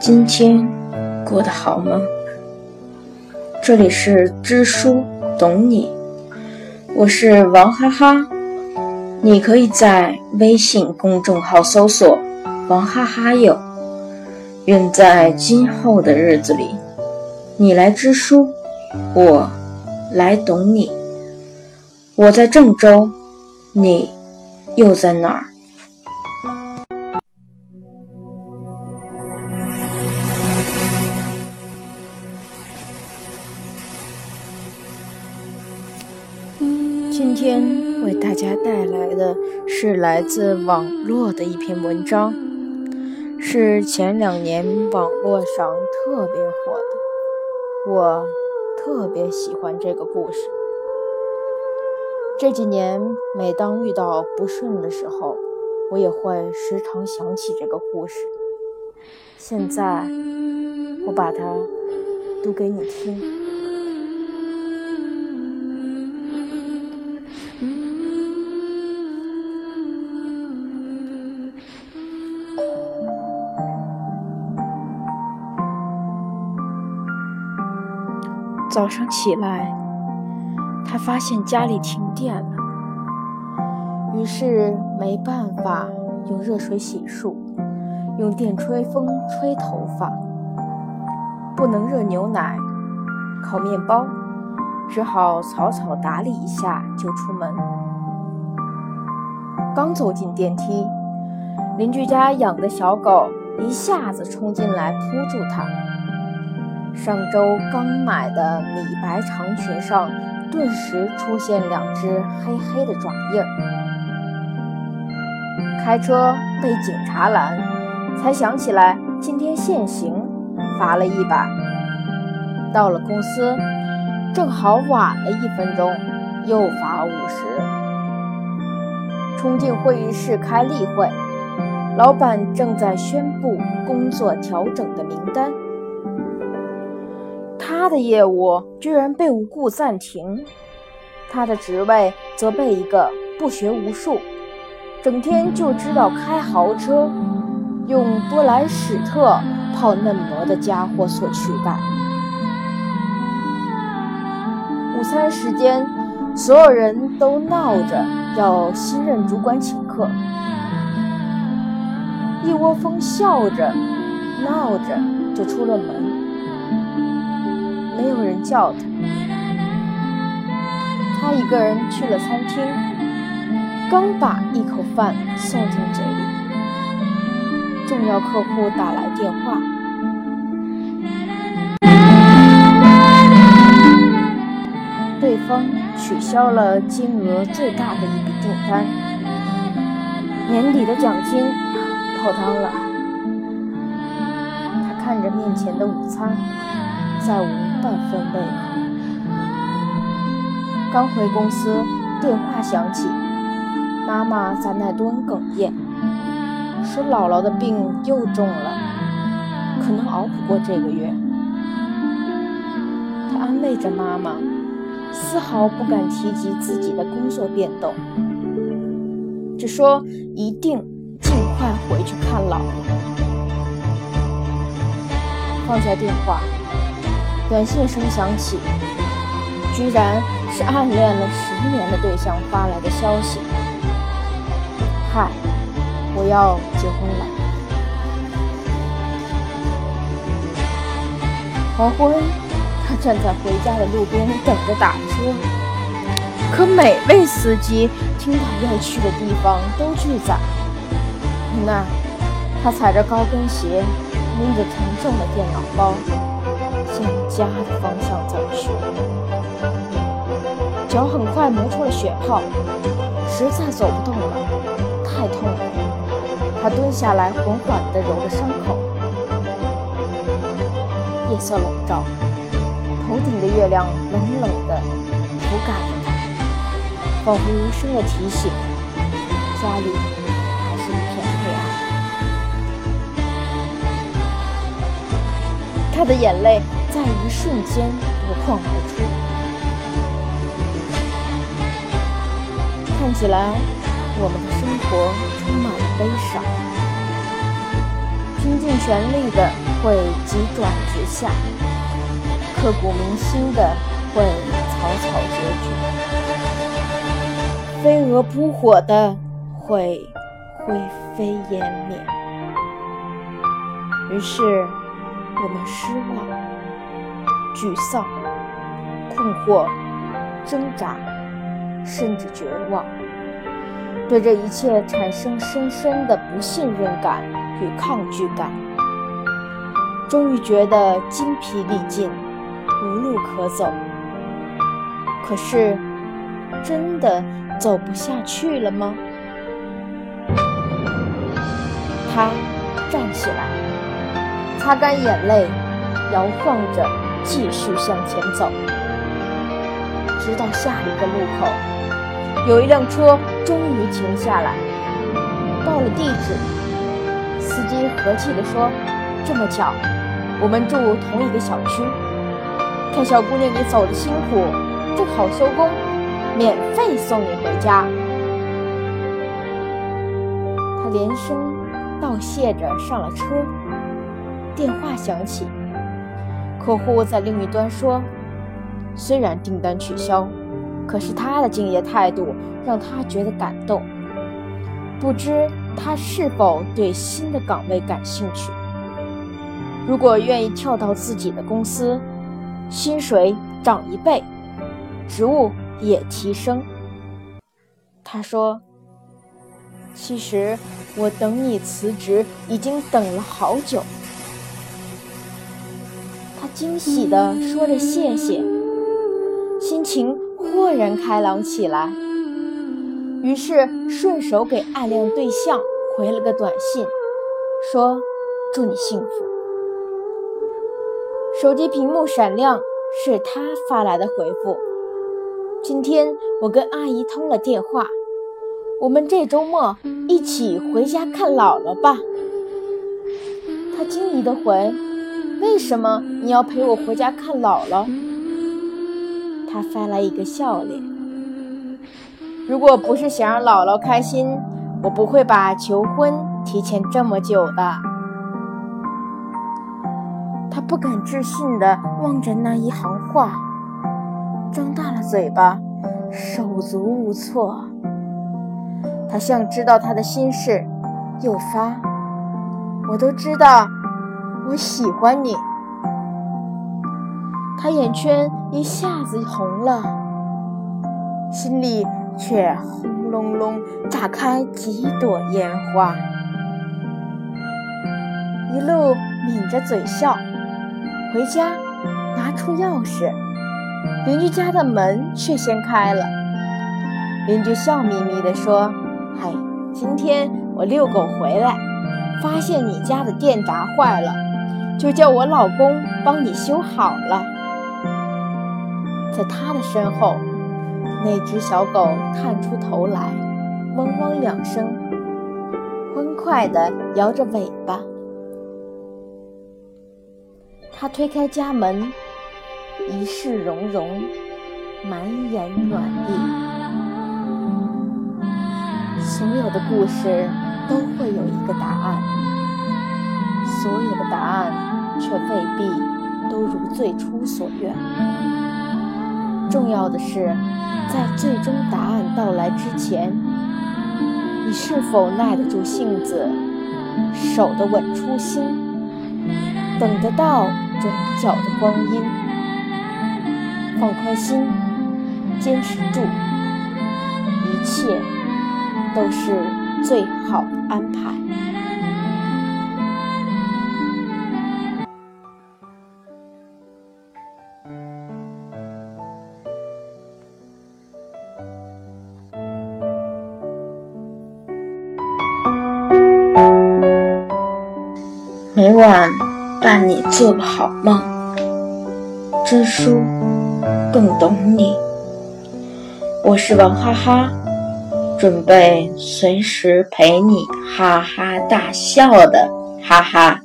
今天过得好吗？这里是知书懂你，我是王哈哈。你可以在微信公众号搜索“王哈哈友”。愿在今后的日子里，你来知书，我来懂你。我在郑州，你又在哪儿？今天为大家带来的是来自网络的一篇文章，是前两年网络上特别火的。我特别喜欢这个故事。这几年，每当遇到不顺的时候，我也会时常想起这个故事。现在，我把它读给你听。早上起来，发现家里停电了，于是没办法用热水洗漱，用电吹风吹头发，不能热牛奶、烤面包，只好草草打理一下就出门。刚走进电梯，邻居家养的小狗一下子冲进来扑住他。上周刚买的米白长裙上，顿时出现两只黑黑的爪印儿。开车被警察拦，才想起来今天限行，罚了一百。到了公司，正好晚了一分钟，又罚五十。冲进会议室开例会，老板正在宣布工作调整的名单。他的业务居然被无故暂停，他的职位则被一个不学无术、整天就知道开豪车、用多莱史特泡嫩模的家伙所取代。午餐时间，所有人都闹着要新任主管请客，一窝蜂笑着、闹着就出了门。没有人叫他，他一个人去了餐厅，刚把一口饭送进嘴里，重要客户打来电话，对方取消了金额最大的一笔订单，年底的奖金泡汤了。他看着面前的午餐。再无半分胃口。刚回公司，电话响起，妈妈在那端哽咽，说姥姥的病又重了，可能熬不过这个月。他安慰着妈妈，丝毫不敢提及自己的工作变动，只说一定尽快回去看姥姥。放下电话。短信声响起，居然是暗恋了十年的对象发来的消息：“嗨，我要结婚了。”黄昏，他站在回家的路边等着打车，可每位司机听到要去的地方都拒载。无奈，他踩着高跟鞋，拎着沉重的电脑包。向家的方向走去，脚很快磨出了血泡，实在走不动了，太痛了。他蹲下来，缓缓地揉着伤口。夜色笼罩，头顶的月亮冷冷的覆盖着他，仿佛无声的提醒：家里还是一片黑暗。他的眼泪。在一瞬间夺眶而出，看起来我们的生活充满了悲伤，拼尽全力的会急转直下，刻骨铭心的会草草结局，飞蛾扑火的会灰飞烟灭。于是我们失望、沮丧、困惑、挣扎。甚至绝望，对这一切产生深深的不信任感与抗拒感，终于觉得筋疲力尽，无路可走。可是，真的走不下去了吗？他站起来，擦干眼泪，摇晃着继续向前走，直到下一个路口。有一辆车终于停下来，报了地址。司机和气地说：“这么巧，我们住同一个小区。看小姑娘你走的辛苦，正好收工，免费送你回家。”他连声道谢着上了车。电话响起，客户在另一端说：“虽然订单取消。”可是他的敬业态度让他觉得感动。不知他是否对新的岗位感兴趣？如果愿意跳到自己的公司，薪水涨一倍，职务也提升。他说：“其实我等你辞职已经等了好久。”惊喜地说着谢谢，心情。豁然开朗起来，于是顺手给暗恋对象回了个短信，说：“祝你幸福。”手机屏幕闪亮，是他发来的回复：“今天我跟阿姨通了电话，我们这周末一起回家看姥姥吧。”他惊疑地回：“为什么你要陪我回家看姥姥？”他发来一个笑脸。如果不是想让姥姥开心，我不会把求婚提前这么久的。他不敢置信地望着那一行话，张大了嘴巴，手足无措。他像知道他的心事，又发：“我都知道，我喜欢你。”他眼圈一下子红了，心里却轰隆隆炸开几朵烟花，一路抿着嘴笑。回家拿出钥匙，邻居家的门却先开了。邻居笑眯眯地说：“嗨，今天我遛狗回来，发现你家的电闸坏了，就叫我老公帮你修好了。”在他的身后，那只小狗探出头来，汪汪两声，欢快地摇着尾巴。他推开家门，一世融融，满眼暖意。所有的故事都会有一个答案，所有的答案却未必都如最初所愿。重要的是，在最终答案到来之前，你是否耐得住性子，守得稳初心，等得到转角的光阴？放宽心，坚持住，一切都是最好的安排。每晚伴你做个好梦，知书更懂你。我是王哈哈，准备随时陪你哈哈大笑的哈哈。